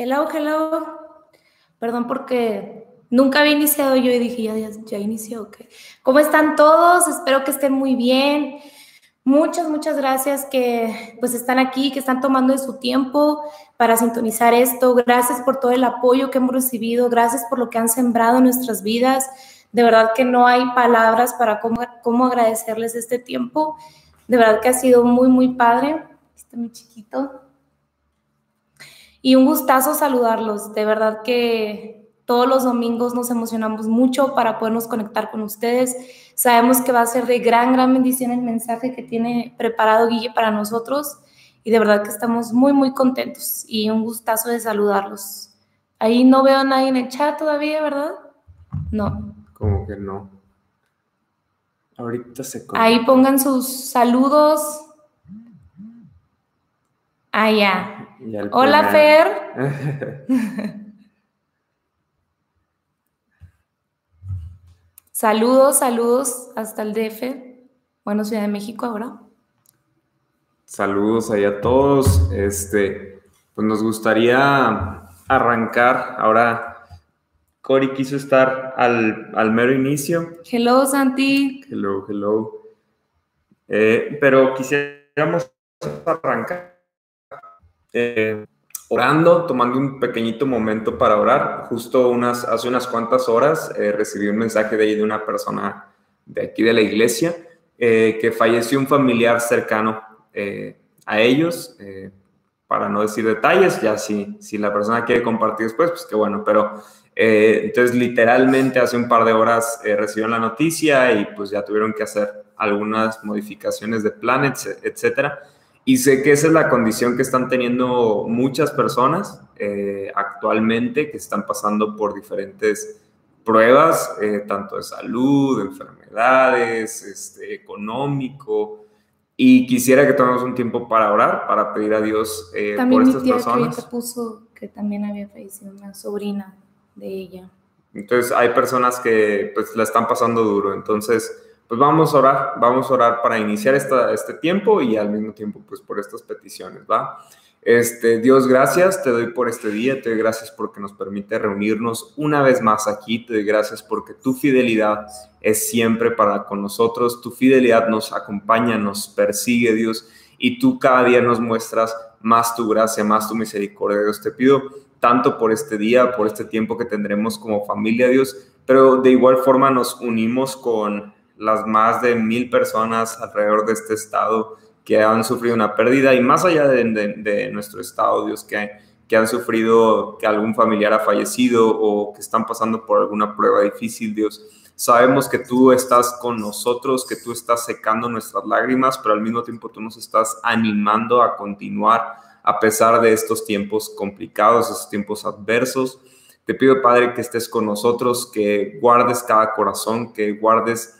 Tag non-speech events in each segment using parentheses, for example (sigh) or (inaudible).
Hello, hello. Perdón porque nunca había iniciado yo y dije, ya, ya, ya inició, ok. ¿Cómo están todos? Espero que estén muy bien. Muchas, muchas gracias que pues están aquí, que están tomando de su tiempo para sintonizar esto. Gracias por todo el apoyo que hemos recibido. Gracias por lo que han sembrado en nuestras vidas. De verdad que no hay palabras para cómo, cómo agradecerles este tiempo. De verdad que ha sido muy, muy padre. Está muy chiquito. Y un gustazo saludarlos. De verdad que todos los domingos nos emocionamos mucho para podernos conectar con ustedes. Sabemos que va a ser de gran, gran bendición el mensaje que tiene preparado Guille para nosotros. Y de verdad que estamos muy, muy contentos. Y un gustazo de saludarlos. Ahí no veo a nadie en el chat todavía, ¿verdad? No. Como que no. Ahorita se... Ahí pongan sus saludos. Ah, ya. Hola, Fer. (laughs) saludos, saludos hasta el DF. Bueno, Ciudad de México ahora. Saludos ahí a todos. Este, pues nos gustaría arrancar. Ahora, Cori quiso estar al, al mero inicio. Hello, Santi. Hello, hello. Eh, pero quisiéramos arrancar eh, orando, tomando un pequeñito momento para orar. Justo unas, hace unas cuantas horas eh, recibí un mensaje de ahí de una persona de aquí de la iglesia eh, que falleció un familiar cercano a ellos. para no decir detalles, ya si, si la persona quiere compartir después, pues qué bueno, pero entonces literalmente hace un par de horas recibieron la noticia y pues ya tuvieron que hacer algunas modificaciones de planes, etcétera. Y sé que esa es la condición que están teniendo muchas personas eh, actualmente que están pasando por diferentes pruebas, eh, tanto de salud, de enfermedades, este, económico. Y quisiera que tomemos un tiempo para orar, para pedir a Dios eh, por estas tía personas. Puso que también había fallecido una sobrina de ella. Entonces hay personas que pues la están pasando duro. Entonces pues vamos a orar, vamos a orar para iniciar esta, este tiempo y al mismo tiempo pues por estas peticiones, ¿va? Este, Dios, gracias, te doy por este día, te doy gracias porque nos permite reunirnos una vez más aquí, te doy gracias porque tu fidelidad es siempre para con nosotros, tu fidelidad nos acompaña, nos persigue, Dios, y tú cada día nos muestras más tu gracia, más tu misericordia, Dios. Te pido tanto por este día, por este tiempo que tendremos como familia, Dios, pero de igual forma nos unimos con las más de mil personas alrededor de este estado que han sufrido una pérdida y más allá de, nuestro estado, Dios, que, que han sufrido que algún familiar ha fallecido o que están pasando por alguna prueba difícil, Dios. Sabemos que tú estás con nosotros, que tú estás secando nuestras lágrimas, pero al mismo tiempo tú nos estás animando a continuar a pesar de estos tiempos complicados, estos tiempos adversos. Te pido, Padre, que estés con nosotros, que guardes cada corazón, que guardes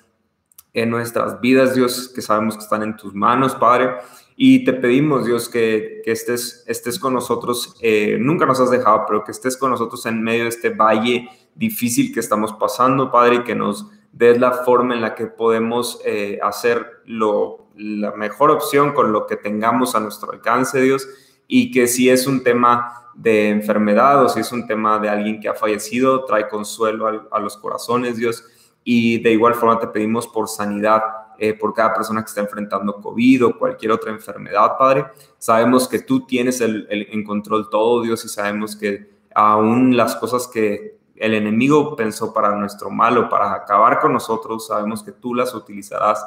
en nuestras vidas, Dios, que sabemos que están en tus manos, Padre. Y te pedimos, Dios, que, estés, estés con nosotros. Eh, nunca nos has dejado, pero que estés con nosotros en medio de este valle difícil que estamos pasando, Padre, y que nos des la forma en la que podemos eh, hacer lo, la mejor opción con lo que tengamos a nuestro alcance, Dios. Y que si es un tema de enfermedad o si es un tema de alguien que ha fallecido, trae consuelo a los corazones, Dios y de igual forma te pedimos por sanidad eh, por cada persona que está enfrentando COVID o cualquier otra enfermedad, Padre. Sabemos que tú tienes el, en control todo, Dios, y sabemos que aún las cosas que el enemigo pensó para nuestro mal o para acabar con nosotros, sabemos que tú las utilizarás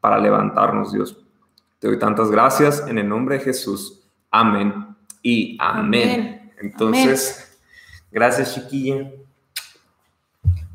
para levantarnos, Dios. Te doy tantas gracias en el nombre de Jesús. Amén y amén. Entonces, gracias, chiquilla.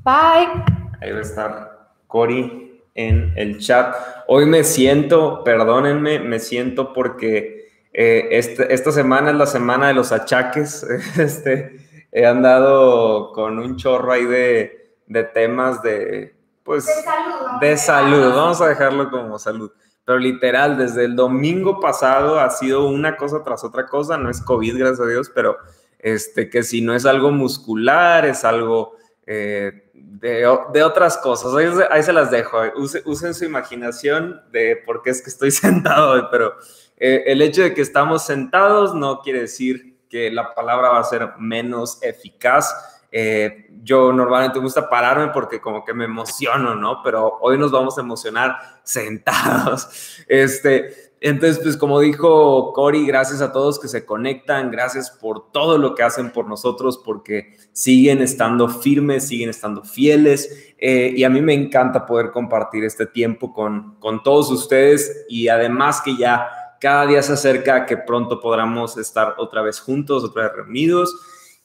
Bye. Ahí va a estar Cori en el chat. Hoy me siento, perdónenme, me siento porque eh, este, esta semana es la semana de los achaques. (laughs) Este, he andado con un chorro ahí de, de temas de, pues, de salud. De salud, vamos a dejarlo como salud. Pero literal, desde el domingo pasado ha sido una cosa tras otra cosa. No es COVID, gracias a Dios, pero este, que si no es algo muscular, es algo eh, de, otras cosas. Ahí, se las dejo. usen su imaginación de por qué es que estoy (laughs) sentado hoy, pero eh, el hecho de que estamos sentados no quiere decir que la palabra va a ser menos eficaz. Eh, yo normalmente me gusta pararme porque como que me emociono, ¿no? Pero hoy nos vamos a emocionar (laughs) sentados. Este, entonces, pues como dijo Cory, gracias a todos que se conectan, gracias por todo lo que hacen por nosotros, porque siguen estando firmes, siguen estando fieles. Eh, y a mí me encanta poder compartir este tiempo con, con todos ustedes y además que ya cada día se acerca que pronto podamos estar otra vez juntos, otra vez reunidos.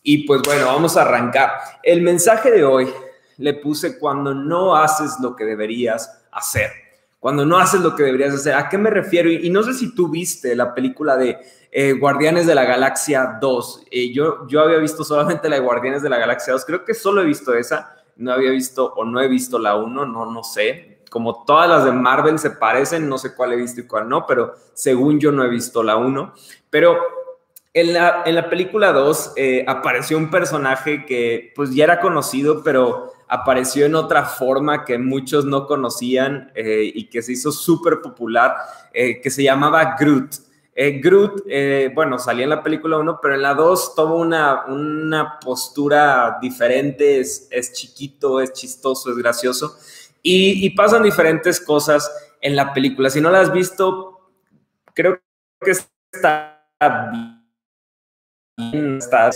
Y pues bueno, vamos a arrancar. El mensaje de hoy le puse cuando no haces lo que deberías hacer. Cuando no haces lo que deberías hacer. ¿A qué me refiero? Y, no sé si tú viste la película de eh, Guardianes de la Galaxia 2. Eh, yo, yo había visto solamente la de Guardianes de la Galaxia 2. Creo que solo he visto esa. No había visto o no he visto la 1. No, no sé. Como todas las de Marvel se parecen, no sé cuál he visto y cuál no, pero según yo no he visto la 1. Pero en la, en la película 2 eh, apareció un personaje que pues ya era conocido, pero apareció en otra forma que muchos no conocían eh, y que se hizo súper popular, eh, que se llamaba Groot. Groot, bueno, salía en la película 1, pero en la 2 toma una, una postura diferente, es, es, chiquito, es chistoso, es gracioso, y, y pasan diferentes cosas en la película. Si no la has visto, creo que está bien está,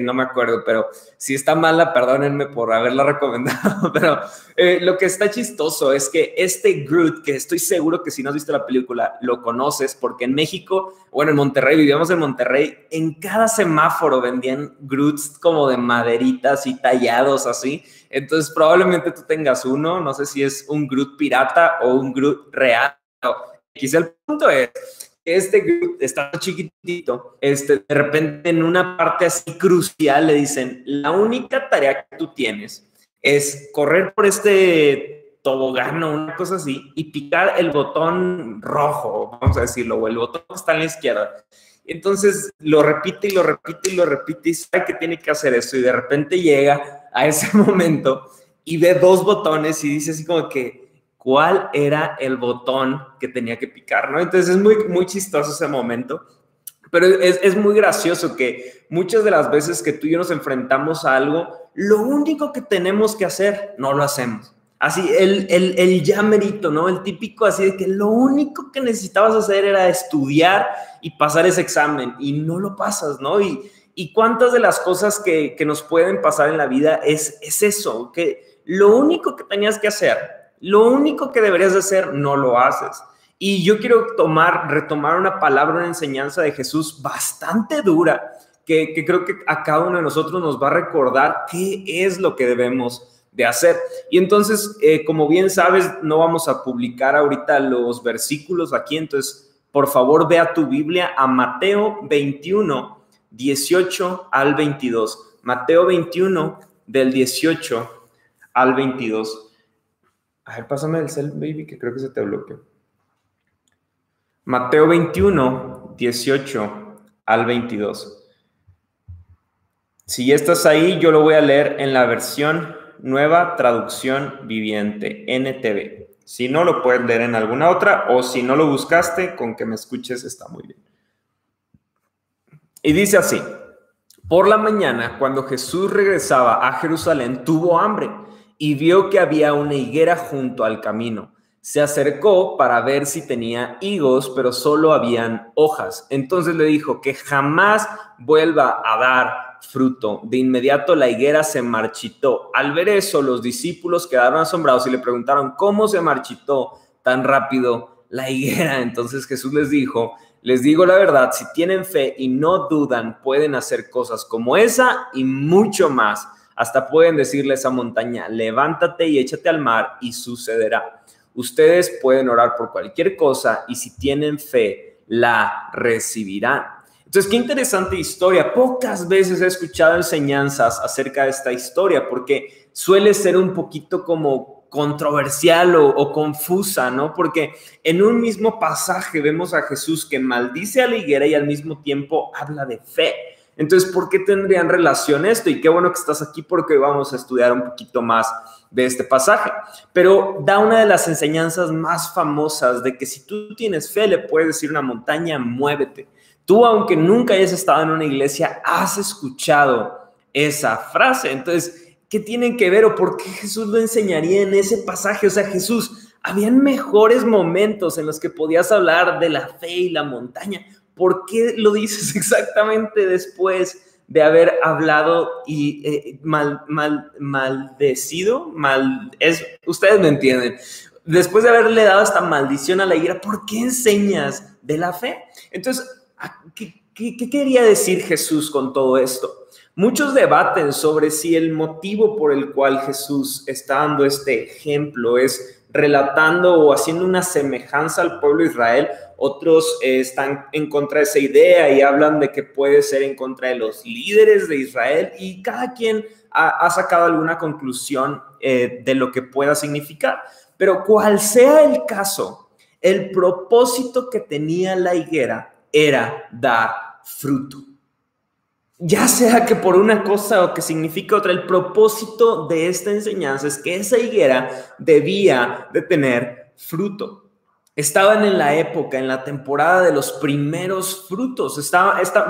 no me acuerdo, pero si está mala, perdónenme por haberla recomendado, (laughs) pero eh, lo que está chistoso es que este Groot, que estoy seguro que si no has visto la película, lo conoces, porque en México, bueno, en Monterrey, vivíamos en Monterrey, en cada semáforo vendían Groots como de maderitas y tallados así, entonces probablemente tú tengas uno, no sé si es un Groot pirata o un Groot real. Quizá el punto es este grupo está chiquitito, este, de repente en una parte así crucial le dicen, la única tarea que tú tienes es correr por este tobogán o una cosa así y picar el botón rojo, vamos a decirlo, o el botón que está a la izquierda. Entonces lo repite y lo repite y lo repite y sabe que tiene que hacer eso y de repente llega a ese (laughs) momento y ve dos botones y dice así como que, cuál era el botón que tenía que picar, ¿no? Entonces es muy, muy chistoso ese momento, pero es, es, muy gracioso que muchas de las veces que tú y yo nos enfrentamos a algo, lo único que tenemos que hacer, no lo hacemos. Así, el, el, el ya merito, ¿no? El típico así de que lo único que necesitabas hacer era estudiar y pasar ese examen y no lo pasas, ¿no? Y, y cuántas de las cosas que, que nos pueden pasar en la vida es, es eso, que lo único que tenías que hacer lo único que deberías hacer, no lo haces. Y yo quiero tomar, retomar una palabra, una enseñanza de Jesús bastante dura, que, creo que a cada uno de nosotros nos va a recordar qué es lo que debemos de hacer. Y entonces, eh, como bien sabes, no vamos a publicar ahorita los versículos aquí, entonces, por favor, ve a tu Biblia a Mateo 21, 18 al 22. Mateo 21, del 18 al 22. A ver, pásame el cel, baby, que creo que se te bloqueó. Mateo 21, 18 al 22. Si ya estás ahí, yo lo voy a leer en la versión nueva traducción viviente, NTV. Si no, lo puedes leer en alguna otra o si no lo buscaste, con que me escuches está muy bien. Y dice así, por la mañana, cuando Jesús regresaba a Jerusalén, tuvo hambre y vio que había una higuera junto al camino. Se acercó para ver si tenía higos, pero solo habían hojas. Entonces le dijo que jamás vuelva a dar fruto. De inmediato la higuera se marchitó. Al ver eso, los discípulos quedaron asombrados y le preguntaron, ¿cómo se marchitó tan rápido la higuera? (laughs) Entonces Jesús les dijo, les digo la verdad, si tienen fe y no dudan, pueden hacer cosas como esa y mucho más. Hasta pueden decirle a esa montaña, levántate y échate al mar y sucederá. Ustedes pueden orar por cualquier cosa y si tienen fe, la recibirán. Entonces, qué interesante historia. Pocas veces he escuchado enseñanzas acerca de esta historia porque suele ser un poquito como controversial o, o, confusa, ¿no? Porque en un mismo pasaje vemos a Jesús que maldice a la higuera y al mismo tiempo habla de fe. Entonces, ¿por qué tendrían relación esto? Y qué bueno que estás aquí porque vamos a estudiar un poquito más de este pasaje. Pero da una de las enseñanzas más famosas de que si tú tienes fe, le puedes decir una montaña, muévete. Tú, aunque nunca hayas estado en una iglesia, has escuchado esa frase. Entonces, ¿qué tienen que ver o por qué Jesús lo enseñaría en ese pasaje? O sea, Jesús, habían mejores momentos en los que podías hablar de la fe y la montaña. ¿Por qué lo dices (laughs) exactamente después de haber hablado y eh, mal, mal, maldecido? Mal, es, ustedes me entienden. Después de haberle dado esta maldición a la ira, ¿por qué enseñas de la fe? Entonces, ¿qué, qué quería decir Jesús con todo esto? Muchos debaten sobre si el motivo por el cual Jesús está dando este ejemplo es relatando o haciendo una semejanza al pueblo de Israel. Otros eh, están en contra de esa idea y hablan de que puede ser en contra de los líderes de Israel y cada quien ha, sacado alguna conclusión eh, de lo que pueda significar. Pero cual sea el caso, el propósito que tenía la higuera era dar fruto ya sea que por una cosa o que significa otra, el propósito de esta enseñanza es que esa higuera debía de tener fruto. Estaban en la época, en la temporada de los primeros frutos.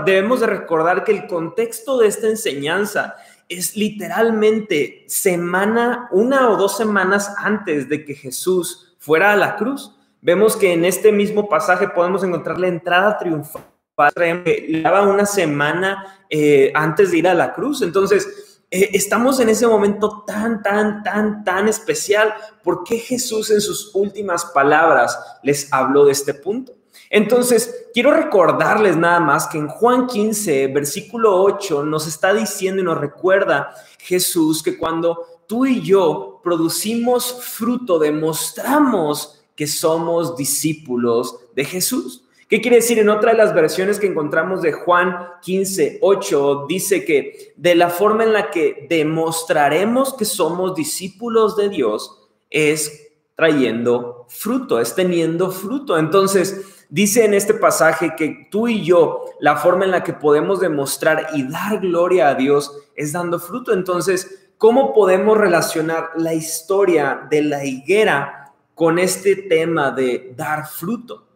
Debemos de recordar que el contexto de esta enseñanza es literalmente semana, una o dos semanas antes de que Jesús fuera a la cruz. Vemos que en este mismo pasaje podemos encontrar la entrada triunfal le daba una semana eh, antes de ir a la cruz. Entonces, eh, estamos en ese momento tan, tan, tan, tan especial. ¿Por qué Jesús en sus últimas palabras les habló de este punto? Entonces, quiero recordarles nada más que en Juan 15, versículo 8, nos está diciendo y nos recuerda Jesús que cuando tú y yo producimos fruto, demostramos que somos discípulos de Jesús. ¿Qué quiere decir? En otra de las versiones que encontramos de Juan 15, 8, dice que de la forma en la que demostraremos que somos discípulos de Dios es trayendo fruto, es teniendo fruto. Entonces, dice en este pasaje que tú y yo, la forma en la que podemos demostrar y dar gloria a Dios es dando fruto. Entonces, ¿cómo podemos relacionar la historia de la higuera con este tema de dar fruto?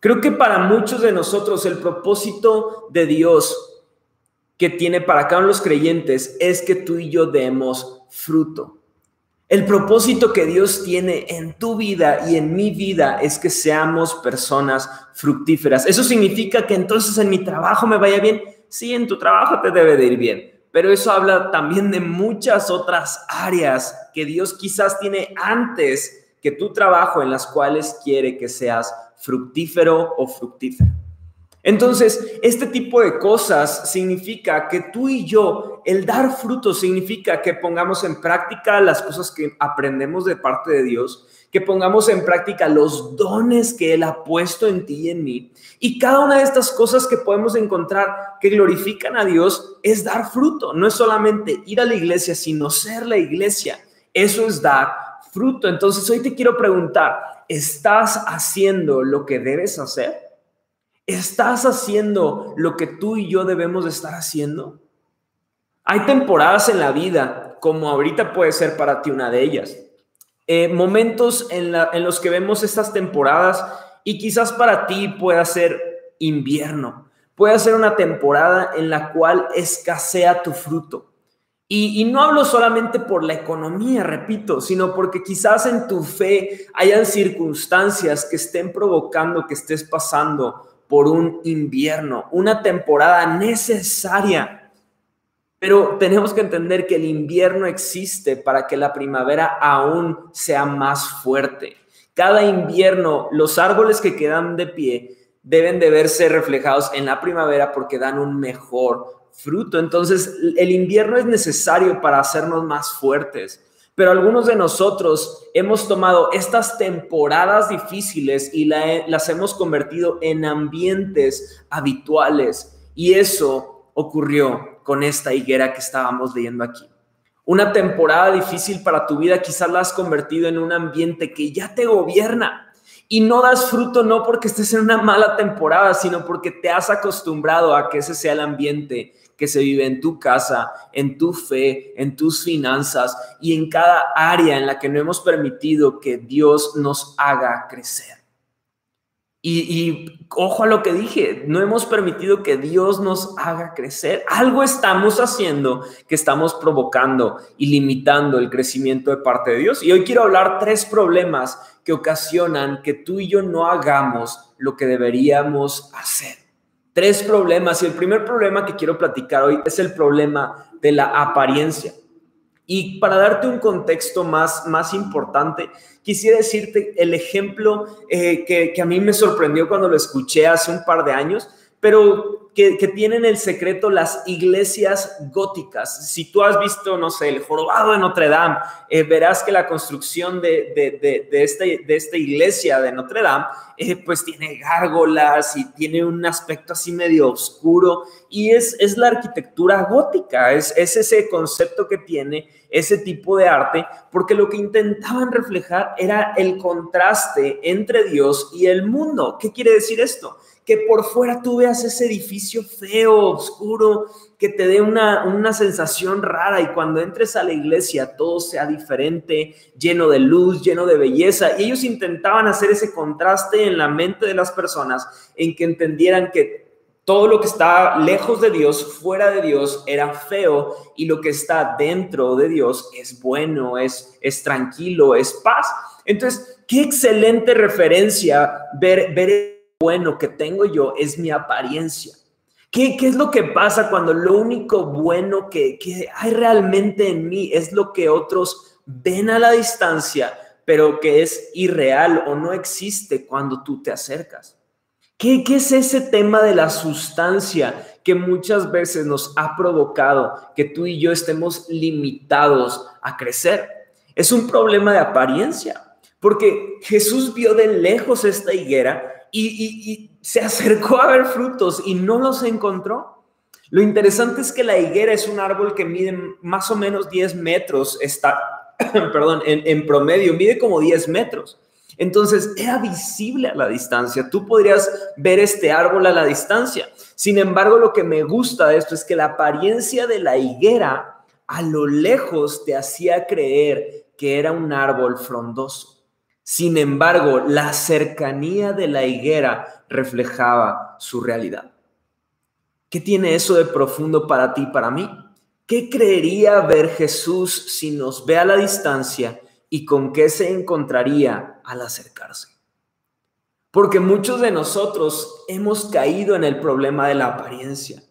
Creo que para muchos de nosotros el propósito de Dios que tiene para cada uno de los creyentes es que tú y yo demos fruto. El propósito que Dios tiene en tu vida y en mi vida es que seamos personas fructíferas. ¿Eso significa que entonces en mi trabajo me vaya bien? Sí, en tu trabajo te debe de ir bien, pero eso habla también de muchas otras áreas que Dios quizás tiene antes que tu trabajo en las cuales quiere que seas fructífero o fructífera. Entonces, este tipo de cosas significa que tú y yo, el dar fruto significa que pongamos en práctica las cosas que aprendemos de parte de Dios, que pongamos en práctica los dones que Él ha puesto en ti y en mí. Y cada una de estas cosas que podemos encontrar que glorifican a Dios es dar fruto. No es solamente ir a la iglesia, sino ser la iglesia. Eso es dar fruto. Entonces, hoy te quiero preguntar, ¿Estás haciendo lo que debes hacer? ¿Estás haciendo lo que tú y yo debemos de estar haciendo? Hay temporadas en la vida, como ahorita puede ser para ti una de ellas, eh, momentos en, en los que vemos estas temporadas y quizás para ti pueda ser invierno, puede ser una temporada en la cual escasea tu fruto. Y, no hablo solamente por la economía, repito, sino porque quizás en tu fe hayan circunstancias que estén provocando que estés pasando por un invierno, una temporada necesaria. Pero tenemos que entender que el invierno existe para que la primavera aún sea más fuerte. Cada invierno, los árboles que quedan de pie deben de verse reflejados en la primavera porque dan un mejor fruto. Entonces, el invierno es necesario para hacernos más fuertes. Pero algunos de nosotros hemos tomado estas temporadas difíciles y las hemos convertido en ambientes habituales. Y eso ocurrió con esta higuera que estábamos leyendo aquí. Una temporada difícil para tu vida quizás la has convertido en un ambiente que ya te gobierna. Y no das fruto no porque estés en una mala temporada, sino porque te has acostumbrado a que ese sea el ambiente que se vive en tu casa, en tu fe, en tus finanzas y en cada área en la que no hemos permitido que Dios nos haga crecer. Y, ojo a lo que dije, no hemos permitido que Dios nos haga crecer. Algo estamos haciendo que estamos provocando y limitando el crecimiento de parte de Dios. Y hoy quiero hablar tres problemas que ocasionan que tú y yo no hagamos lo que deberíamos hacer. Tres problemas. Y el primer problema que quiero platicar hoy es el problema de la apariencia. Y para darte un contexto más, más importante, quisiera decirte el ejemplo eh, que, que, a mí me sorprendió cuando lo escuché hace un par de años, pero que, que, tienen el secreto las iglesias góticas. Si tú has visto, no sé, el jorobado de Notre Dame, eh, verás que la construcción de, de, de, este, de esta iglesia de Notre Dame, eh, pues tiene gárgolas y tiene un aspecto así medio oscuro y es, es la arquitectura gótica, es, es ese concepto que tiene ese tipo de arte, porque lo que intentaban reflejar era el contraste entre Dios y el mundo. ¿Qué quiere decir esto? Que por fuera tú veas ese edificio feo, oscuro, que te dé una, una sensación rara y cuando entres a la iglesia todo sea diferente, lleno de luz, lleno de belleza. Y ellos intentaban hacer ese contraste en la mente de las personas en que entendieran que todo lo que está lejos de Dios, fuera de Dios, era feo y lo que está dentro de Dios es bueno, es, es tranquilo, es paz. Entonces, qué excelente referencia ver, ver bueno que tengo yo es mi apariencia. ¿Qué, ¿Qué, es lo que pasa cuando lo único bueno que, que hay realmente en mí es lo que otros ven a la distancia, pero que es irreal o no existe cuando tú te acercas? ¿Qué, es ese tema de la sustancia que muchas veces nos ha provocado que tú y yo estemos limitados a crecer? Es un problema de apariencia, porque Jesús vio de lejos esta higuera y, se acercó a ver frutos y no los encontró. Lo interesante es que la higuera es un árbol que mide más o menos 10 metros, está, (coughs) perdón, en, en promedio, mide como 10 metros. Entonces era visible a la distancia. Tú podrías ver este árbol a la distancia. Sin embargo, lo que me gusta de esto es que la apariencia de la higuera a lo lejos te hacía creer que era un árbol frondoso. Sin embargo, la cercanía de la higuera reflejaba su realidad. ¿Qué tiene eso de profundo para ti y para mí? ¿Qué creería ver Jesús si nos ve a la distancia y con qué se encontraría al acercarse. Porque muchos de nosotros hemos caído en el problema de la apariencia,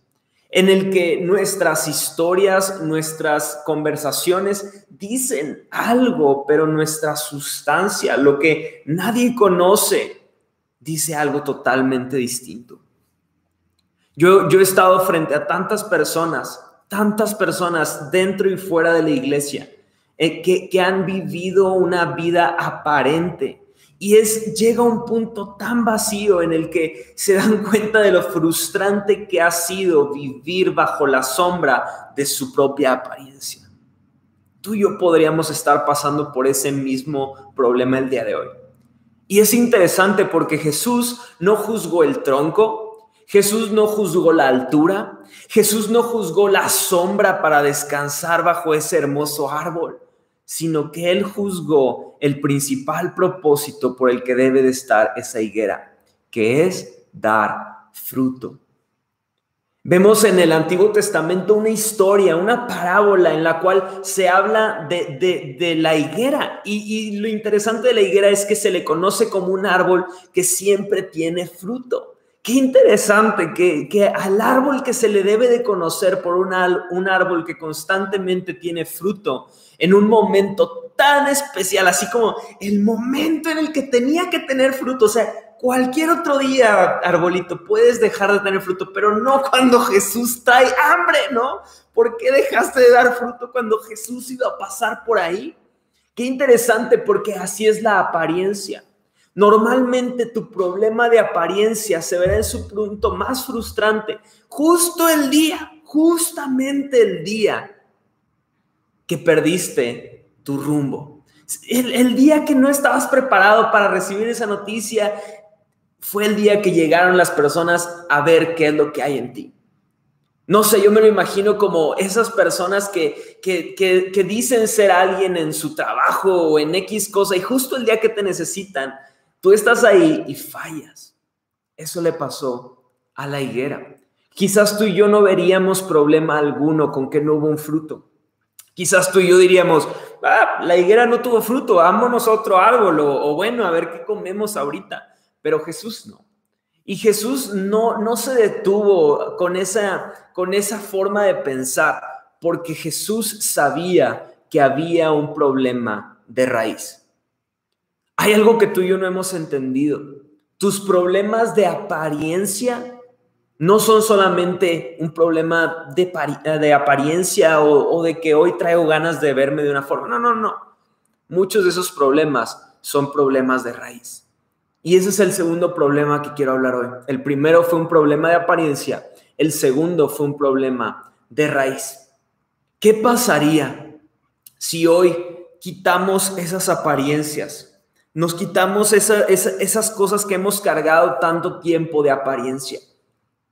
en el que nuestras historias, nuestras conversaciones dicen algo, pero nuestra sustancia, lo que nadie conoce, dice algo totalmente distinto. Yo, he estado frente a tantas personas, tantas personas dentro y fuera de la iglesia, eh, que, han vivido una vida aparente. Y es, llega un punto tan vacío en el que se dan (laughs) cuenta de lo frustrante que ha sido vivir bajo la sombra de su propia apariencia. Tú y yo podríamos estar pasando por ese mismo problema el día de hoy. Y es interesante porque Jesús no juzgó el tronco, Jesús no juzgó la altura, Jesús no juzgó la sombra para descansar bajo ese hermoso árbol sino que Él juzgó el principal propósito por el que debe de estar esa higuera, que es dar fruto. Vemos en el Antiguo Testamento una historia, una parábola en la cual se habla de, la higuera y, y lo interesante de la higuera es que se le conoce como un árbol que siempre tiene fruto. Qué interesante que, al árbol que se le debe de conocer por un, un árbol que constantemente tiene fruto, en un momento tan especial, así como el momento en el que tenía que tener fruto, o sea, cualquier otro día, arbolito, puedes dejar de tener fruto, pero no cuando Jesús trae hambre, ¿no? ¿Por qué dejaste de dar fruto cuando Jesús iba a pasar por ahí? Qué interesante porque así es la apariencia. Normalmente tu problema de apariencia se verá en su punto más frustrante justo el día, justamente el día que perdiste tu rumbo. El, día que no estabas preparado para recibir esa noticia fue el día que llegaron las personas a ver qué es lo que hay en ti. No sé, yo me lo imagino como esas personas que, que, que, que, dicen ser alguien en su trabajo o en X cosa y justo el día que te necesitan, Tú estás ahí y fallas. Eso le pasó a la higuera. Quizás tú y yo no veríamos problema alguno con que no hubo un fruto. Quizás tú y yo diríamos, ah, la higuera no tuvo fruto, vámonos otro árbol o, bueno, a ver qué comemos ahorita. Pero Jesús no. Y Jesús no, no se detuvo con esa, con esa forma de pensar, porque Jesús sabía que había un problema de raíz. Hay algo que tú y yo no hemos entendido. Tus problemas de apariencia no son solamente un problema de, apariencia o, de que hoy traigo ganas de verme de una forma. No, no, no. Muchos de esos problemas son problemas de raíz. Y ese es el segundo problema que quiero hablar hoy. El primero fue un problema de apariencia. El segundo fue un problema de raíz. ¿Qué pasaría si hoy quitamos esas apariencias? Nos quitamos esas cosas que hemos cargado tanto tiempo de apariencia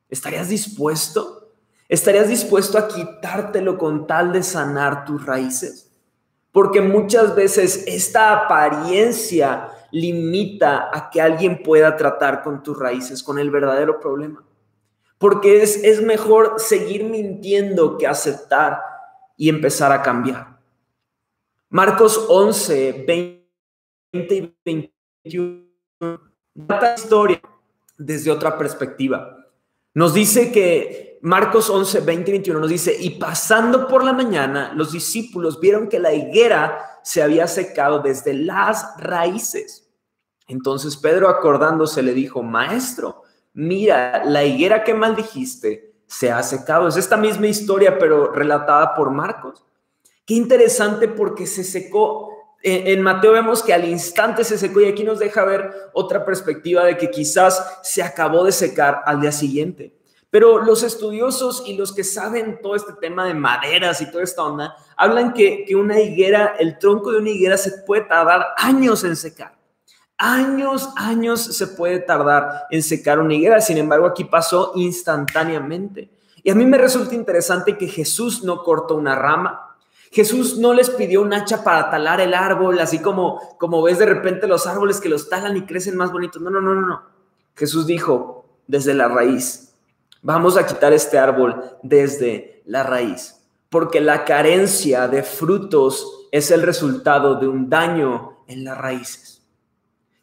¿Estarías dispuesto? ¿Estarías dispuesto a quitártelo con tal de sanar tus raíces? Porque muchas veces esta apariencia limita a que alguien pueda tratar con tus raíces, con el verdadero problema. Porque es, es mejor seguir mintiendo que aceptar y empezar a cambiar. Marcos 11, 20 y 21, la historia desde otra perspectiva. Nos dice que Marcos 11, 20 y 21 nos dice, y pasando por la mañana, los discípulos vieron que la higuera se había secado desde las raíces. Entonces Pedro acordándose le dijo, maestro, mira, la higuera que maldijiste se ha secado. Es esta misma historia, pero relatada por Marcos. Qué interesante porque se secó en Mateo vemos que al instante se secó y aquí nos deja ver otra perspectiva de que quizás se acabó de secar al día siguiente. Pero los estudiosos y los que saben todo este tema de maderas y toda esta onda, hablan que, que una higuera, el tronco de una higuera se puede tardar años en secar. Años, años se puede tardar en secar una higuera. Sin embargo, aquí pasó instantáneamente. Y a mí me resulta interesante que Jesús no cortó una rama, Jesús no les pidió un hacha para talar el árbol, así como, como ves de repente los árboles que los talan y crecen más bonitos. No, no, no, no, no. Jesús dijo desde la raíz, vamos a quitar este árbol desde la raíz, porque la carencia de frutos es el resultado de un daño en las raíces.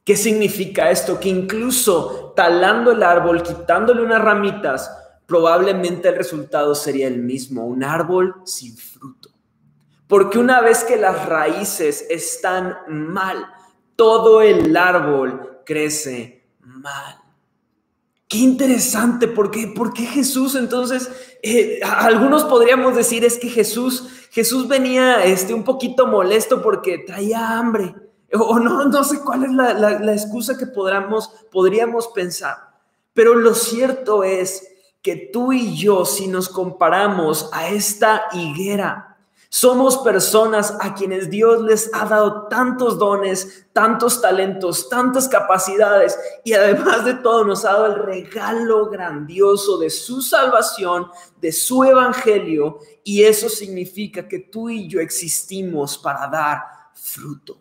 ¿Qué significa esto? Que incluso talando el árbol, quitándole unas ramitas, probablemente el resultado sería el mismo, un árbol sin fruto. Porque una vez que las raíces están mal, todo el árbol crece mal. Qué interesante, ¿por qué, ¿Por qué Jesús entonces? Eh, algunos podríamos decir es que Jesús, Jesús venía este, un poquito molesto porque traía hambre. O no, no sé cuál es la, la excusa que podríamos pensar. Pero lo cierto es que tú y yo, si nos comparamos a esta higuera, somos personas a quienes Dios les ha dado tantos dones, tantos talentos, tantas capacidades y además de todo nos ha dado el regalo grandioso de su salvación, de su evangelio y eso significa que tú y yo existimos para dar fruto.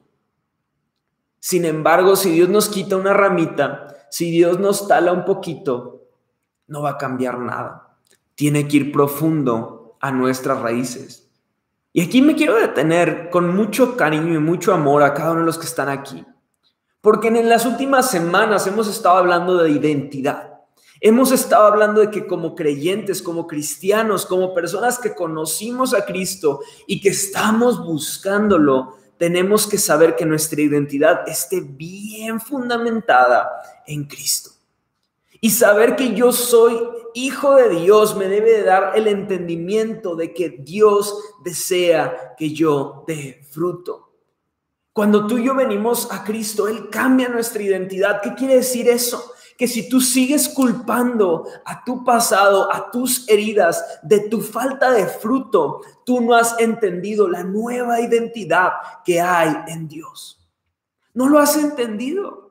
Sin embargo, si Dios nos quita una ramita, si Dios nos tala un poquito, no va a cambiar nada. Tiene que ir profundo a nuestras raíces. Y aquí me quiero detener con mucho cariño y mucho amor a cada uno de los que están aquí. Porque en las últimas semanas hemos estado hablando de identidad. Hemos estado hablando de que como creyentes, como cristianos, como personas que conocimos a Cristo y que estamos buscándolo, tenemos que saber que nuestra identidad esté bien fundamentada en Cristo. Y saber que yo soy hijo de Dios me debe de dar el entendimiento de que Dios desea que yo dé fruto. Cuando tú y yo venimos a Cristo, Él cambia nuestra identidad. ¿Qué quiere decir eso? Que si tú sigues culpando a tu pasado, a tus heridas de tu falta de fruto, tú no has entendido la nueva identidad que hay en Dios. No lo has entendido.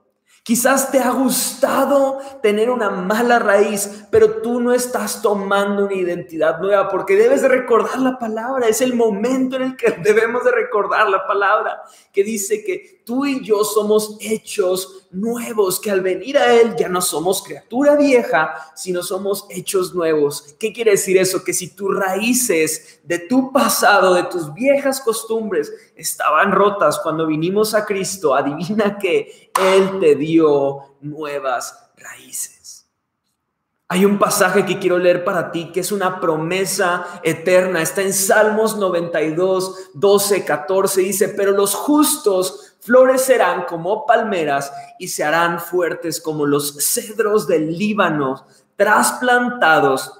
Quizás te ha gustado tener una mala raíz, pero tú no estás tomando una identidad nueva porque debes de recordar la palabra. Es el momento en el que (laughs) debemos de recordar la palabra que dice que tú y yo somos hechos nuevos, que al venir a Él ya no somos criatura vieja, sino somos hechos nuevos. ¿Qué quiere decir eso? Que si tus raíces de tu pasado, de tus viejas costumbres, estaban rotas cuando vinimos a Cristo, adivina que Él te dio nuevas raíces. Hay un pasaje que quiero leer para ti que es una promesa eterna. Está en Salmos 92, 12, 14. Dice, pero los justos florecerán como palmeras y se harán fuertes como los cedros del Líbano, trasplantados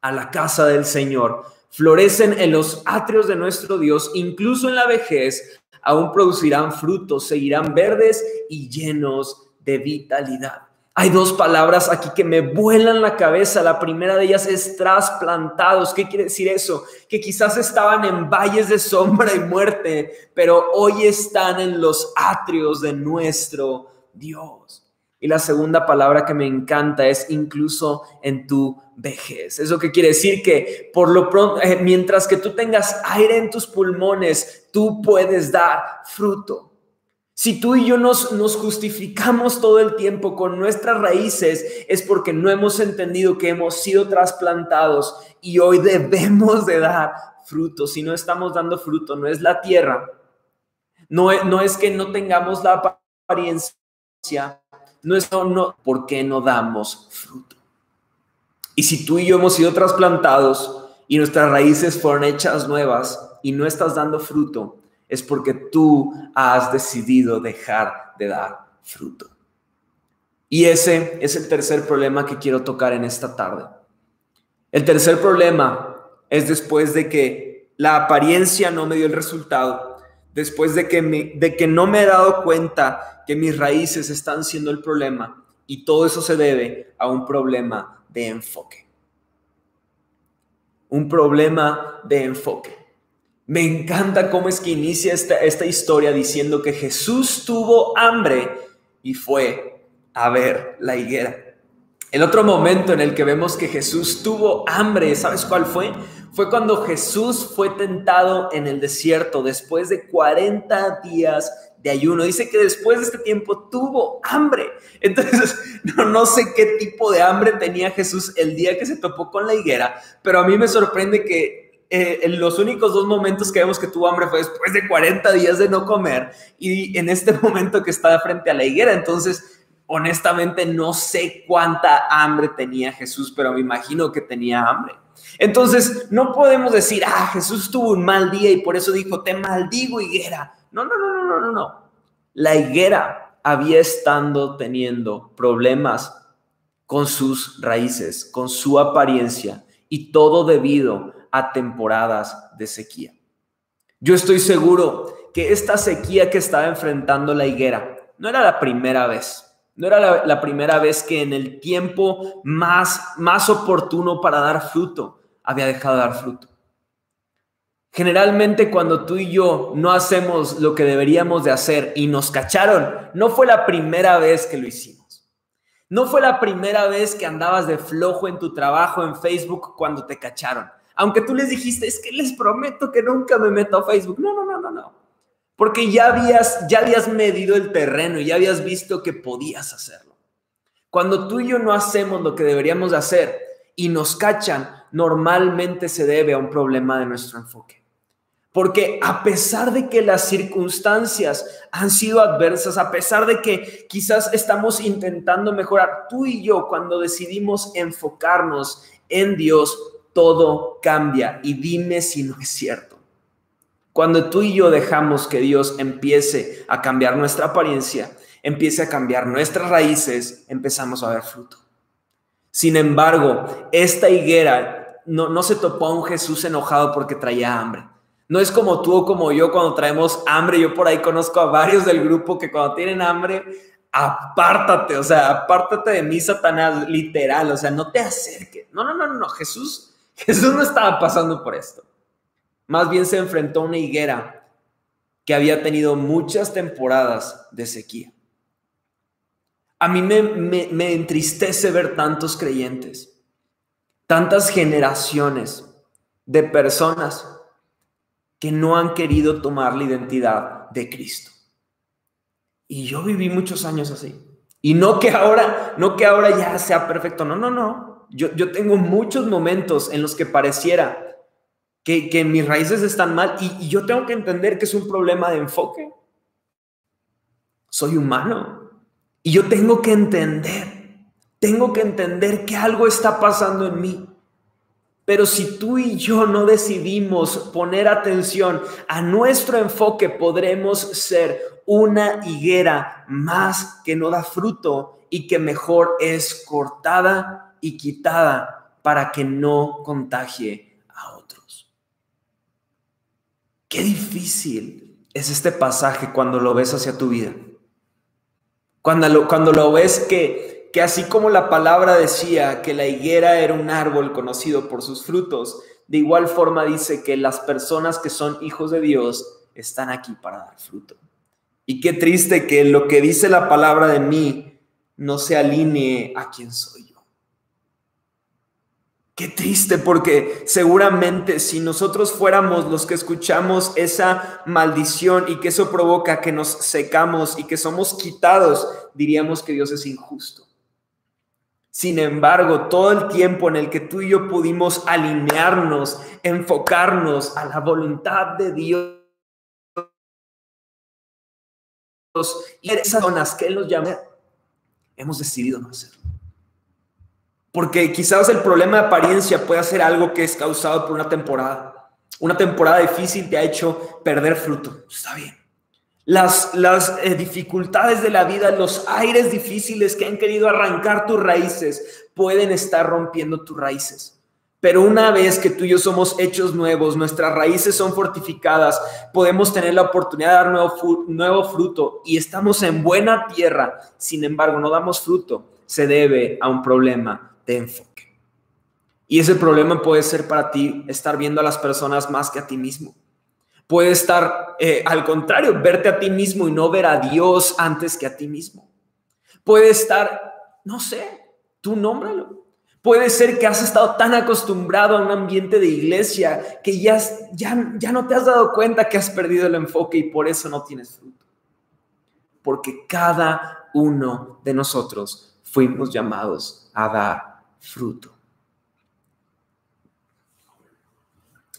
a la casa del Señor. Florecen en los atrios de nuestro Dios, incluso en la vejez, aún producirán frutos, seguirán verdes y llenos de vitalidad. Hay dos palabras aquí que me vuelan la cabeza. La primera de ellas es trasplantados. ¿Qué quiere decir eso? Que quizás estaban en valles de sombra y muerte, pero hoy están en los atrios de nuestro Dios. Y la segunda palabra que me encanta es incluso en tu vejez. ¿Eso qué quiere decir? Que por lo pronto, eh, mientras que tú tengas aire en tus pulmones, tú puedes dar fruto. Si tú y yo nos, justificamos todo el tiempo con nuestras raíces, es porque no hemos entendido que hemos sido trasplantados y hoy debemos de dar fruto. Si no estamos dando fruto, no es la tierra, no es, que no tengamos la apariencia, no es no, no, ¿por qué no damos fruto? Y si tú y yo hemos sido trasplantados y nuestras raíces fueron hechas nuevas y no estás dando fruto, es porque tú has decidido dejar de dar fruto. Y ese es el tercer problema que quiero tocar en esta tarde. El tercer problema es después de que la apariencia no me dio el resultado, después de que, de que no me he dado cuenta que mis raíces están siendo el problema y todo eso se debe a un problema de enfoque. Un problema de enfoque. Me encanta cómo es que inicia esta, esta historia diciendo que Jesús tuvo hambre y fue a ver la higuera. El otro momento en el que vemos que Jesús tuvo hambre, ¿sabes cuál fue? Fue cuando Jesús fue tentado en el desierto después de 40 días de ayuno. Dice que después de este tiempo tuvo hambre. Entonces, (laughs) no, no, sé qué tipo de hambre tenía Jesús el día que se topó con la higuera, pero a mí me sorprende que eh, en los únicos dos momentos que vemos que tuvo hambre fue después de 40 días de no comer y en este (laughs) momento que está frente a la higuera. Entonces, honestamente, no sé cuánta hambre tenía Jesús, pero me imagino que tenía hambre. Entonces, no podemos decir, ah, Jesús tuvo un mal día y por eso dijo, te maldigo higuera. No, no, no, no, no, no. La higuera había estado teniendo problemas con sus raíces, con su apariencia y todo debido a temporadas de sequía. Yo estoy seguro que esta sequía que estaba enfrentando la higuera no era la primera vez. No era la, primera vez que en el tiempo más, más oportuno para dar fruto había dejado de dar fruto. Generalmente cuando tú y yo no hacemos lo que deberíamos de hacer y nos cacharon, no fue la primera vez que lo hicimos. No fue la primera vez que andabas de flojo en tu trabajo en Facebook cuando te cacharon aunque tú les dijiste, es que les prometo que nunca me meto a Facebook. No, no, no, no, no. Porque ya habías, ya habías medido el terreno, y ya habías visto que podías hacerlo. Cuando tú y yo no hacemos lo que deberíamos hacer y nos cachan, normalmente se debe a un problema de nuestro enfoque. Porque a pesar de que las circunstancias han sido adversas, a pesar de que quizás estamos intentando mejorar, tú y yo cuando decidimos enfocarnos en Dios, todo cambia y dime si no es cierto. Cuando tú y yo dejamos que Dios empiece a cambiar nuestra apariencia, empiece a cambiar nuestras raíces, empezamos a ver fruto. Sin embargo, esta higuera no, no se topó a un Jesús enojado porque traía hambre. No es como tú o como yo cuando traemos hambre. Yo por ahí conozco a varios del grupo que cuando tienen hambre, apártate, o sea, apártate de mí, Satanás, literal, o sea, no te acerques. No, no, no, no, Jesús (laughs) Jesús no estaba pasando por esto. Más bien se enfrentó a una higuera que había tenido muchas temporadas de sequía. A mí me, me, entristece ver tantos creyentes, tantas generaciones de personas que no han querido tomar la identidad de Cristo. Y yo viví muchos años así. Y no que ahora, no que ahora ya sea perfecto, no, no, no. Yo, yo tengo muchos momentos en los que pareciera que, que mis raíces están mal y, y yo tengo que entender que es un problema de enfoque. Soy humano y yo tengo que entender, tengo que entender que algo está pasando en mí. Pero si tú y yo no decidimos poner atención a nuestro enfoque, podremos ser una higuera más que no da fruto y que mejor es cortada y quitada para que no contagie a otros. Qué difícil es este pasaje cuando lo ves hacia tu vida. Cuando lo, cuando lo ves que que así como la palabra decía que la higuera era un árbol conocido por sus frutos, de igual forma dice que las personas que son hijos de Dios están aquí para dar fruto. Y qué triste que lo que dice la palabra de mí no se alinee a quien soy. Qué triste porque seguramente si nosotros fuéramos los que escuchamos esa maldición y que eso provoca que nos secamos y que somos quitados, diríamos que Dios es injusto. Sin embargo, todo el tiempo en el que tú y yo pudimos alinearnos, enfocarnos a la voluntad de Dios y esas zonas que Él nos llama, hemos decidido no hacerlo. Porque quizás el problema de apariencia puede ser algo que es causado por una temporada. Una temporada difícil te ha hecho perder fruto. Está bien las, las eh, dificultades de la vida, los aires difíciles que han querido arrancar tus raíces, pueden estar rompiendo tus raíces. Pero una vez que tú y yo somos hechos nuevos, nuestras raíces son fortificadas, podemos tener la oportunidad de dar nuevo, nuevo fruto y estamos en buena tierra. Sin embargo, no damos fruto. Se debe a un problema de enfoque. Y ese problema puede ser para ti estar viendo a las personas más que a ti mismo Puede estar, eh, al contrario, verte a ti mismo y no ver a Dios antes que a ti mismo. Puede estar, no sé, tú nómbralo. Puede ser que has estado tan acostumbrado a un ambiente de iglesia que ya, ya, ya no te has dado cuenta que has perdido el enfoque y por eso no tienes fruto. Porque cada uno de nosotros fuimos llamados a dar fruto.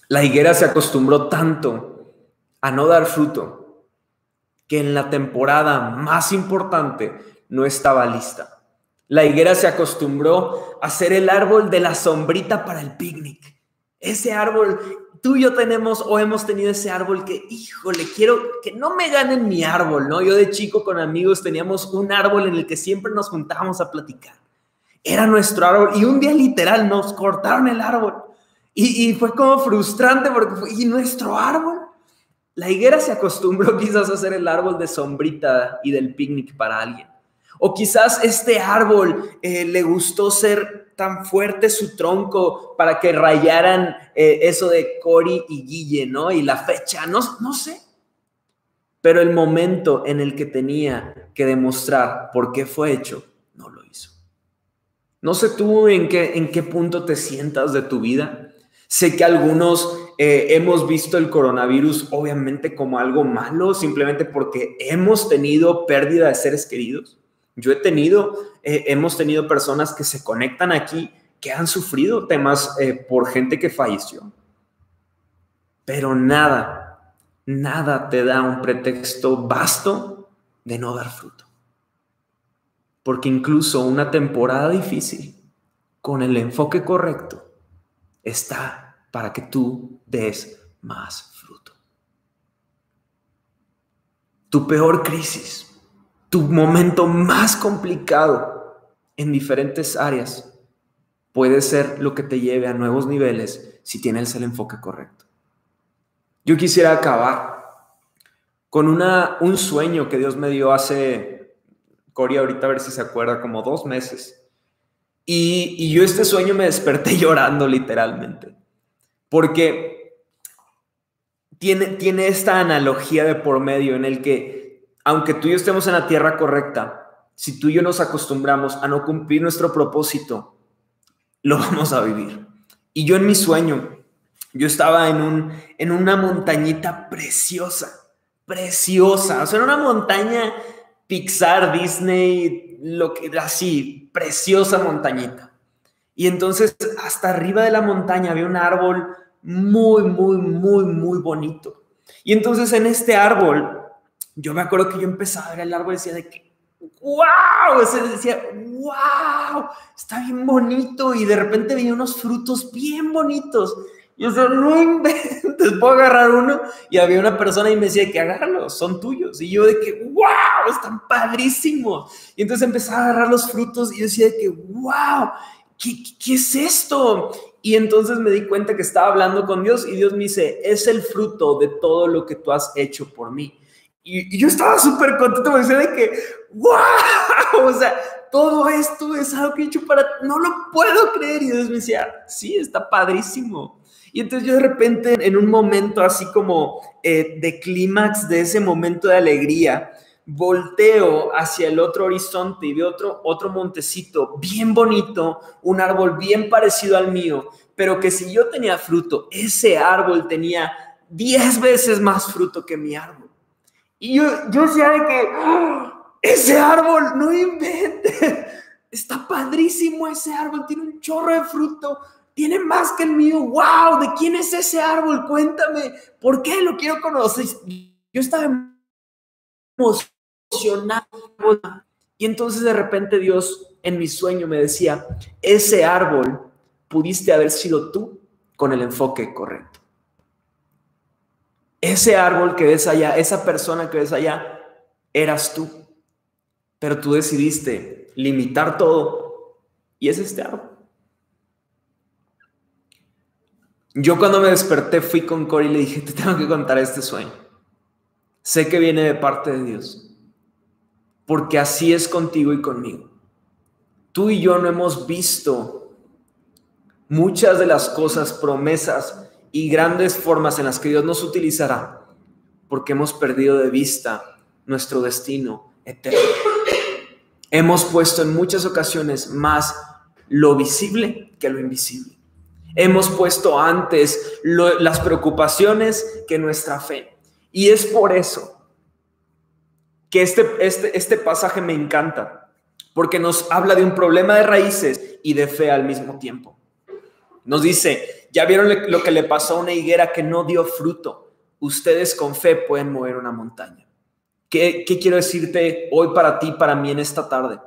La higuera se acostumbró tanto a no dar fruto, que en la temporada más importante no estaba lista. La higuera se acostumbró a ser el árbol de la sombrita para el picnic. Ese árbol, tú y yo tenemos o hemos tenido ese árbol que, híjole, quiero que no me ganen mi árbol, ¿no? Yo de chico con amigos teníamos un árbol en el que siempre nos juntábamos a platicar. Era nuestro árbol y un día literal nos cortaron el árbol. Y, y fue como frustrante porque fue, ¿y nuestro árbol? La higuera se acostumbró (laughs) quizás a ser el árbol de sombrita y del picnic para alguien. O quizás este árbol eh, le gustó ser tan fuerte su tronco para que rayaran eh, eso de Cory y Guille, ¿no? Y la fecha, no, no sé. Pero el momento en el que tenía que demostrar por qué fue hecho. No sé tú en qué, en qué punto te sientas de tu vida. Sé que algunos eh, hemos visto el coronavirus obviamente como algo malo, simplemente porque hemos tenido pérdida de seres queridos. Yo he tenido, eh, hemos tenido personas que se conectan aquí que han sufrido temas eh, por gente que falleció. Pero nada, nada te da un pretexto vasto de no dar fruto. Porque incluso una temporada difícil, con el enfoque correcto, está para que tú des más fruto. Tu peor crisis, tu momento más complicado en diferentes áreas puede ser lo que te lleve a nuevos niveles si tienes el enfoque correcto. Yo quisiera acabar con una, un sueño que Dios me dio hace, Cori, ahorita a ver si se acuerda, como dos meses. Y, y yo este sueño me desperté (laughs) llorando literalmente porque tiene, tiene esta analogía de por medio en el que, aunque tú y yo estemos en la tierra correcta, si tú y yo nos acostumbramos a no cumplir nuestro propósito, lo (laughs) vamos a vivir. Y yo en mi sueño, yo estaba en, un, en una montañita preciosa, preciosa, o sea, era una montaña Pixar, Disney, lo que así, preciosa montañita. Y entonces hasta arriba de la montaña había un árbol muy, muy, muy, muy bonito. Y entonces en este árbol, yo me acuerdo que yo empezaba a ver el árbol y decía de que, wow, se decía, wow, está bien bonito. Y de repente vi unos frutos bien bonitos. Y yo decía, no inventes, puedo agarrar uno. Y había una persona y me decía que agárralos, son tuyos. Y yo de que, wow, están padrísimos. Y entonces empezaba a agarrar los frutos y yo decía de que, wow, ¿qué, qué es esto? Y entonces me di cuenta que estaba hablando con Dios y Dios me dice, es el fruto de todo lo que tú has hecho por mí. Y, yo estaba súper contento, me decía de que, wow, (laughs) o sea, todo esto es algo que he hecho para, no lo puedo creer. Y Dios me decía, sí, está padrísimo. Y entonces yo de repente, en un momento así como eh, de clímax de ese momento de alegría, volteo hacia el otro horizonte y veo otro, otro montecito bien bonito, un árbol bien parecido al mío, pero que si yo tenía fruto, ese árbol tenía diez veces más fruto que mi árbol. Y yo, yo decía de que, ¡Ah! ese árbol, no invente, (laughs) está padrísimo ese árbol, tiene un chorro de fruto, tiene más que el mío, wow, ¿de quién es ese árbol? Cuéntame, ¿por qué lo quiero conocer? Yo estaba emocionado. Y entonces de repente Dios en mi sueño me decía, ese árbol pudiste haber sido tú con el enfoque correcto. Ese árbol que ves allá, esa persona que ves allá, eras tú. Pero tú decidiste limitar todo y es este árbol. Yo cuando me desperté fui con Cory y le dije, te tengo que contar este sueño. Sé que viene de parte de Dios, porque así es contigo y conmigo. Tú y yo no hemos visto muchas de las cosas, promesas y grandes formas en las que Dios nos utilizará porque hemos perdido de vista nuestro destino eterno. Hemos puesto en muchas ocasiones más lo visible que lo invisible. Hemos puesto antes las preocupaciones que nuestra fe. Y es por eso que este, este, este pasaje me encanta, porque nos habla de un problema de raíces y de fe al mismo tiempo. Nos dice, ya vieron lo que le pasó a una higuera que no dio fruto. Ustedes con fe pueden mover una montaña. ¿Qué, ¿Qué, quiero decirte hoy para ti, para mí en esta tarde?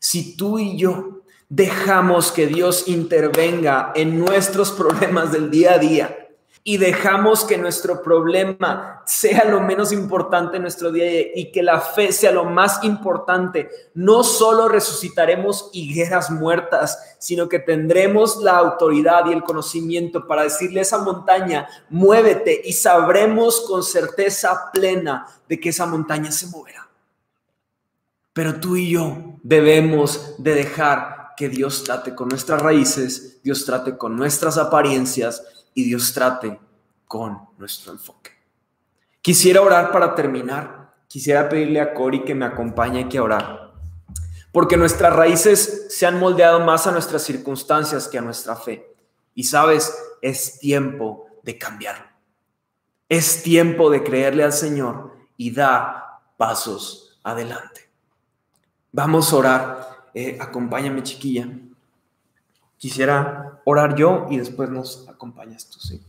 Si tú y yo dejamos que Dios intervenga en nuestros problemas del día a día, y dejamos que nuestro problema sea lo menos importante en nuestro día y que la fe sea lo más importante, no solo resucitaremos higueras muertas, sino que tendremos la autoridad y el conocimiento para decirle a esa montaña, muévete y sabremos con certeza plena de que esa montaña se moverá. Pero tú y yo debemos de dejar que Dios trate con nuestras raíces, Dios trate con nuestras apariencias, y Dios trate con nuestro enfoque. Quisiera orar para terminar. Quisiera pedirle a Cori que me acompañe aquí a orar. Porque nuestras raíces se han moldeado más a nuestras circunstancias que a nuestra fe. Y sabes, es tiempo de cambiarlo. Es tiempo de creerle al Señor y dar pasos adelante. Vamos a orar. Eh, acompáñame, chiquilla. Quisiera orar yo y después nos acompañas tú, sí.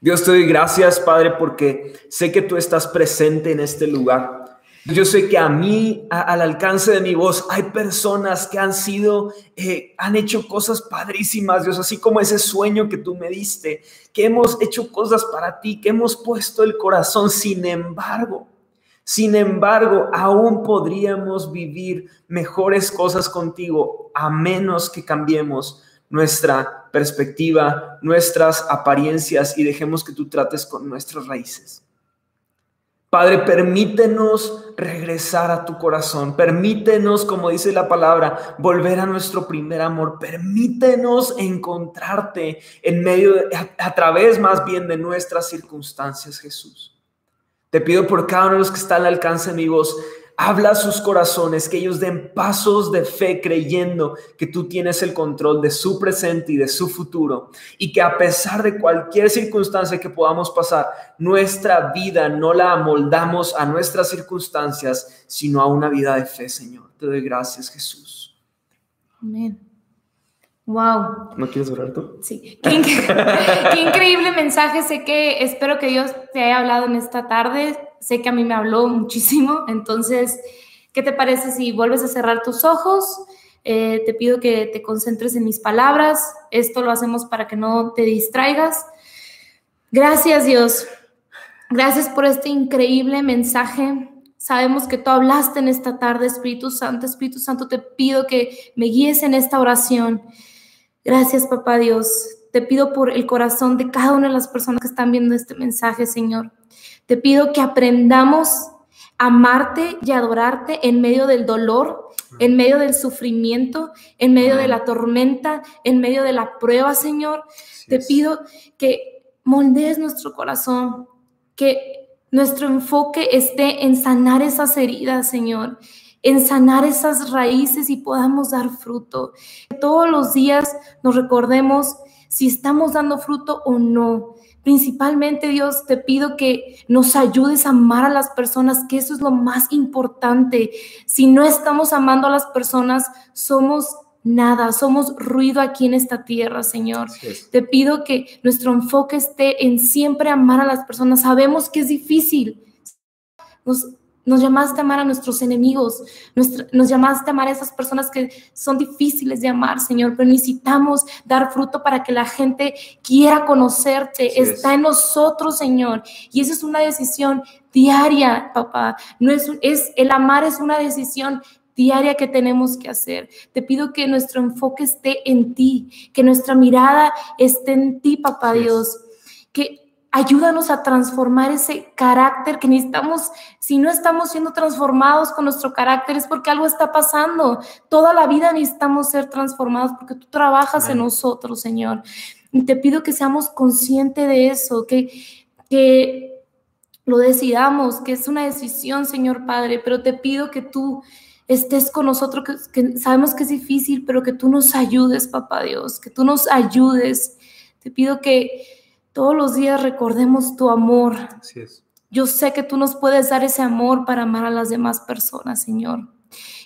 Dios te doy gracias, Padre, porque sé que tú estás presente en este lugar. Yo sé que a mí, al alcance de mi voz, hay personas que han sido, eh, han hecho cosas padrísimas, Dios, así como ese sueño que tú me diste, que hemos hecho cosas para ti, que hemos puesto el corazón. Sin embargo, sin embargo, aún podríamos vivir mejores cosas contigo a menos que cambiemos nuestra perspectiva, nuestras apariencias y dejemos que tú trates con nuestras raíces. Padre, permítenos regresar a tu corazón, permítenos, como dice la palabra, volver a nuestro primer amor, permítenos encontrarte en medio, a, través más bien de nuestras circunstancias, Jesús. Te pido por cada uno de los que están al alcance de mi voz, Habla a sus corazones, que ellos den pasos de fe creyendo que tú tienes el control de su presente y de su futuro. Y que a pesar de cualquier circunstancia que podamos pasar, nuestra vida no la amoldamos a nuestras circunstancias, sino a una vida de fe, Señor. Te doy gracias, Jesús. Amén. Wow. ¿No quieres orar tú? Sí. Qué, (laughs) qué, increíble mensaje. Sé que espero que Dios te haya hablado en esta tarde sé que a mí me habló muchísimo, entonces, ¿qué te parece si vuelves a cerrar tus ojos? Eh, te pido que te concentres en mis palabras, esto lo hacemos para que no te distraigas. Gracias Dios, gracias por este increíble mensaje. Sabemos que tú hablaste en esta tarde, Espíritu Santo. Espíritu Santo, te pido que me guíes en esta oración. Gracias, Papá Dios. Te pido por el corazón de cada una de las personas que están viendo este mensaje, Señor. Te pido que aprendamos a amarte y adorarte en medio del dolor, en medio del sufrimiento, en medio de la tormenta, en medio de la prueba, Señor. Te pido que moldees nuestro corazón, que nuestro enfoque esté en sanar esas heridas, Señor, en sanar esas raíces y podamos dar fruto. Todos los días nos recordemos si estamos dando fruto o no. Principalmente, Dios, te pido que nos ayudes a amar a las personas, que eso es lo más importante. Si no estamos amando a las personas, somos nada, somos ruido aquí en esta tierra, Señor. Te pido que nuestro enfoque esté en siempre amar a las personas. Sabemos que es difícil. Nos, nos llamaste a amar a nuestros enemigos, nos llamaste a amar a esas personas que son difíciles de amar, Señor, pero necesitamos dar fruto para que la gente quiera conocerte. Está en nosotros, Señor. Y esa es una decisión diaria, papá. No es, es, el amar es una decisión diaria que tenemos que hacer. Te pido que nuestro enfoque esté en ti, que nuestra mirada esté en ti, papá Dios. Que Ayúdanos a transformar ese carácter que necesitamos. Si no estamos siendo transformados con nuestro carácter es porque algo está pasando. Toda la vida necesitamos ser transformados porque tú trabajas en nosotros, Señor. Y te pido que seamos conscientes de eso, que, que lo decidamos, que es una decisión, Señor Padre, pero te pido que tú estés con nosotros, que, que sabemos que es difícil, pero que tú nos ayudes, Papá Dios, que tú nos ayudes. Te pido que todos los días recordemos tu amor. Así es. Yo sé que tú nos puedes dar ese amor para amar a las demás personas, Señor.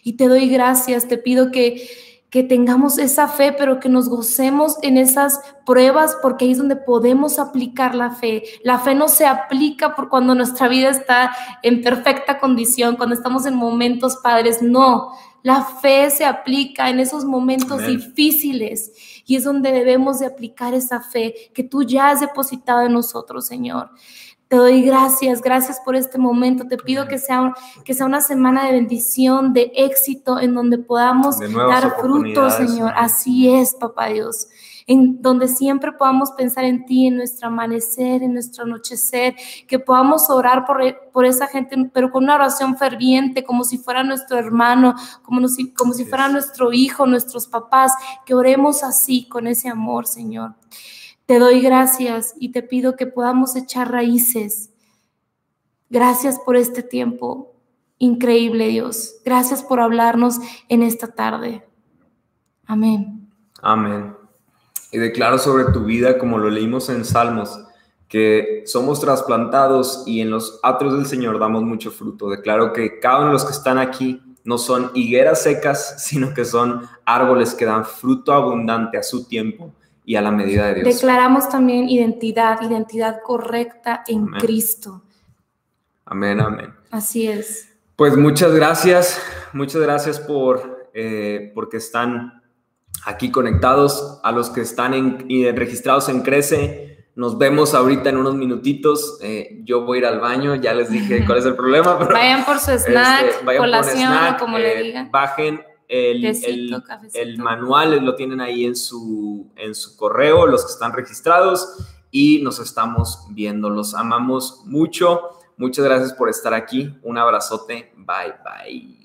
Y te doy gracias, te pido que, que tengamos esa fe, pero que nos gocemos en esas pruebas, porque ahí es donde podemos aplicar la fe. La fe no se aplica por cuando nuestra vida está en perfecta condición, cuando estamos en momentos padres, no. La fe se aplica en esos momentos difíciles y es donde debemos de aplicar esa fe que tú ya has depositado en nosotros, Señor. Te doy gracias, gracias por este momento. Te pido que sea, que sea una semana de bendición, de éxito, en donde podamos dar frutos, Señor. Así es, papá Dios en donde siempre podamos pensar en ti, en nuestro amanecer, en nuestro anochecer, que podamos orar por, por esa gente, pero con una oración ferviente, como si fuera nuestro hermano, como, si, como si fuera nuestro hijo, nuestros papás, que oremos así, con ese amor, Señor. Te doy gracias y te pido que podamos echar raíces. Gracias por este tiempo. Increíble Dios. Gracias por hablarnos en esta tarde. Amén. Amén. Y declaro sobre tu vida, como lo leímos en Salmos, que somos trasplantados y en los atrios del Señor damos mucho fruto. Declaro que cada uno de los que están aquí no son higueras secas, sino que son árboles que dan fruto abundante a su tiempo y a la medida de Dios. Declaramos también identidad, identidad correcta en Cristo. Amén, amén. Así es. Pues muchas gracias, muchas gracias por eh, porque están aquí conectados, a los que están en, registrados en Crece. Nos vemos ahorita en unos minutitos. Eh, yo voy a ir al baño, ya les dije cuál es el problema. (laughs) vayan por su este, snack, colación, como le eh, digan. Bajen el, el, manual, lo tienen ahí en su, en su correo, los que están registrados, y nos estamos viendo. Los amamos mucho. Muchas gracias por estar aquí. Un abrazote. Bye, bye.